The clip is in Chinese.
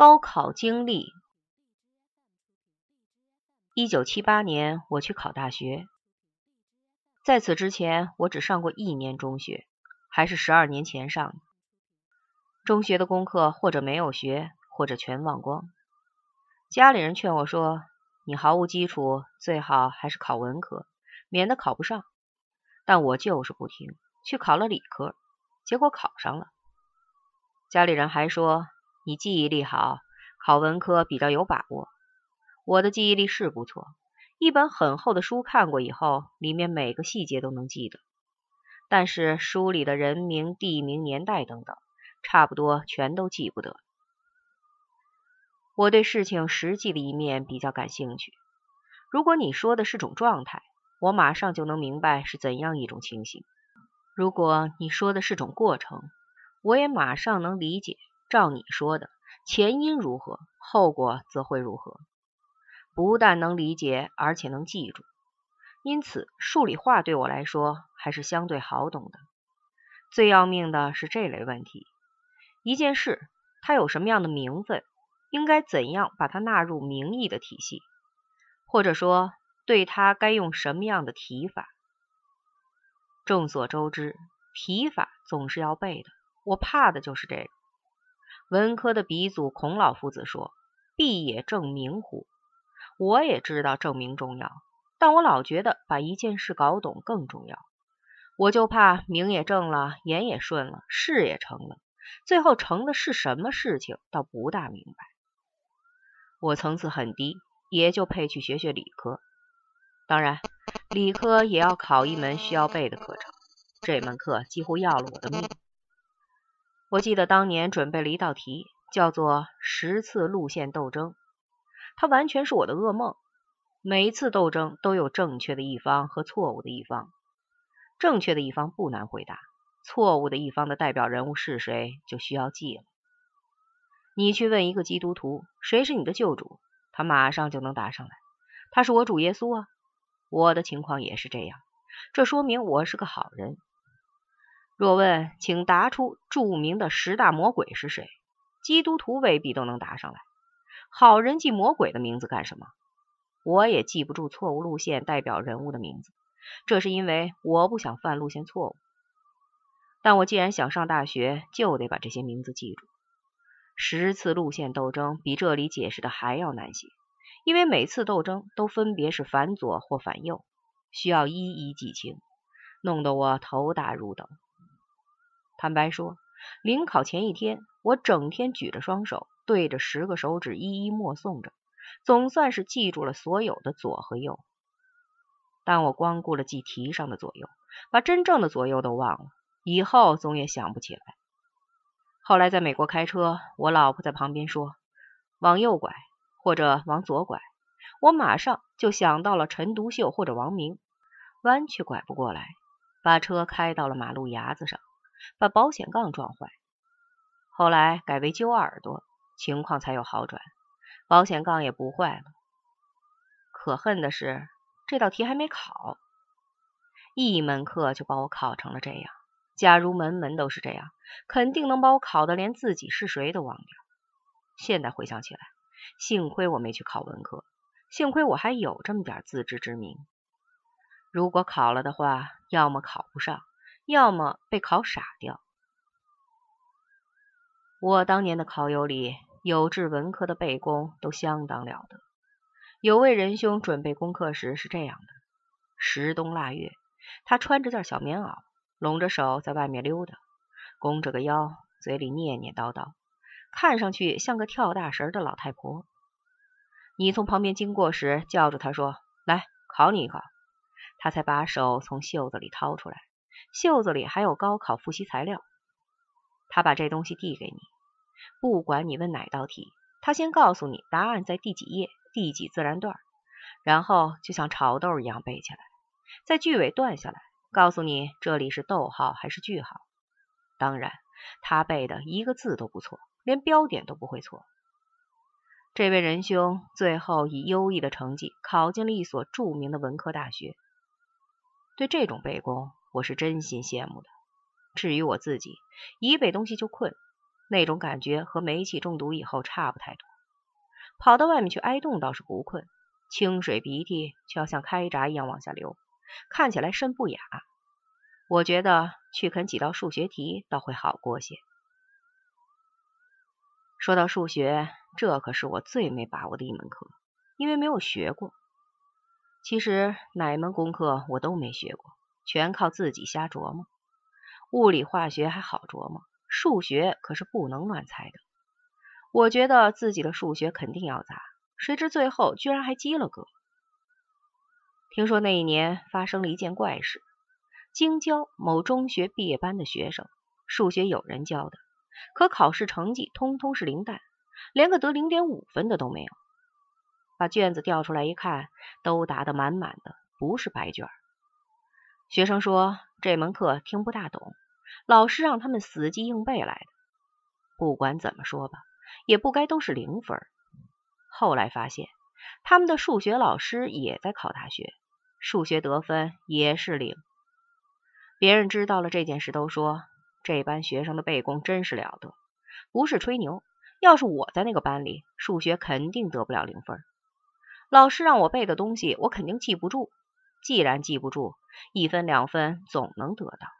高考经历：一九七八年，我去考大学。在此之前，我只上过一年中学，还是十二年前上的。中学的功课或者没有学，或者全忘光。家里人劝我说：“你毫无基础，最好还是考文科，免得考不上。”但我就是不听，去考了理科，结果考上了。家里人还说。你记忆力好，考文科比较有把握。我的记忆力是不错，一本很厚的书看过以后，里面每个细节都能记得。但是书里的人名、地名、年代等等，差不多全都记不得。我对事情实际的一面比较感兴趣。如果你说的是种状态，我马上就能明白是怎样一种情形；如果你说的是种过程，我也马上能理解。照你说的，前因如何，后果则会如何？不但能理解，而且能记住。因此，数理化对我来说还是相对好懂的。最要命的是这类问题：一件事，它有什么样的名分，应该怎样把它纳入名义的体系，或者说，对它该用什么样的提法？众所周知，提法总是要背的。我怕的就是这个。文科的鼻祖孔老夫子说：“必也正名乎？”我也知道证明重要，但我老觉得把一件事搞懂更重要。我就怕名也正了，言也顺了，事也成了，最后成的是什么事情，倒不大明白。我层次很低，也就配去学学理科。当然，理科也要考一门需要背的课程，这门课几乎要了我的命。我记得当年准备了一道题，叫做十次路线斗争，它完全是我的噩梦。每一次斗争都有正确的一方和错误的一方，正确的一方不难回答，错误的一方的代表人物是谁就需要记了。你去问一个基督徒谁是你的救主，他马上就能答上来，他是我主耶稣啊。我的情况也是这样，这说明我是个好人。若问，请答出著名的十大魔鬼是谁？基督徒未必都能答上来。好人记魔鬼的名字干什么？我也记不住错误路线代表人物的名字，这是因为我不想犯路线错误。但我既然想上大学，就得把这些名字记住。十次路线斗争比这里解释的还要难些，因为每次斗争都分别是反左或反右，需要一一记清，弄得我头大如斗。坦白说，临考前一天，我整天举着双手，对着十个手指一一默诵着，总算是记住了所有的左和右。但我光顾了记题上的左右，把真正的左右都忘了，以后总也想不起来。后来在美国开车，我老婆在旁边说：“往右拐，或者往左拐。”我马上就想到了陈独秀或者王明，弯却拐不过来，把车开到了马路牙子上。把保险杠撞坏，后来改为揪耳朵，情况才有好转，保险杠也不坏了。可恨的是，这道题还没考，一门课就把我考成了这样。假如门门都是这样，肯定能把我考的连自己是谁都忘掉。现在回想起来，幸亏我没去考文科，幸亏我还有这么点自知之明。如果考了的话，要么考不上。要么被考傻掉。我当年的考友里，有志文科的背功都相当了得。有位仁兄准备功课时是这样的：时冬腊月，他穿着件小棉袄，拢着手在外面溜达，弓着个腰，嘴里念念叨叨，看上去像个跳大神的老太婆。你从旁边经过时，叫住他说：“来，考你一考。”他才把手从袖子里掏出来。袖子里还有高考复习材料，他把这东西递给你，不管你问哪道题，他先告诉你答案在第几页、第几自然段，然后就像炒豆一样背起来，在句尾断下来，告诉你这里是逗号还是句号。当然，他背的一个字都不错，连标点都不会错。这位仁兄最后以优异的成绩考进了一所著名的文科大学。对这种背功。我是真心羡慕的。至于我自己，一背东西就困，那种感觉和煤气中毒以后差不太多。跑到外面去挨冻倒是不困，清水鼻涕却要像开闸一样往下流，看起来甚不雅。我觉得去啃几道数学题倒会好过些。说到数学，这可是我最没把握的一门课，因为没有学过。其实哪门功课我都没学过，全靠自己瞎琢磨。物理、化学还好琢磨，数学可是不能乱猜的。我觉得自己的数学肯定要砸，谁知最后居然还及了格。听说那一年发生了一件怪事。京郊某中学毕业班的学生，数学有人教的，可考试成绩通通是零蛋，连个得零点五分的都没有。把卷子调出来一看，都答得满满的，不是白卷。学生说这门课听不大懂，老师让他们死记硬背来的。不管怎么说吧，也不该都是零分。后来发现，他们的数学老师也在考大学，数学得分也是零。别人知道了这件事，都说这班学生的背功真是了得，不是吹牛。要是我在那个班里，数学肯定得不了零分。老师让我背的东西，我肯定记不住。既然记不住，一分两分总能得到。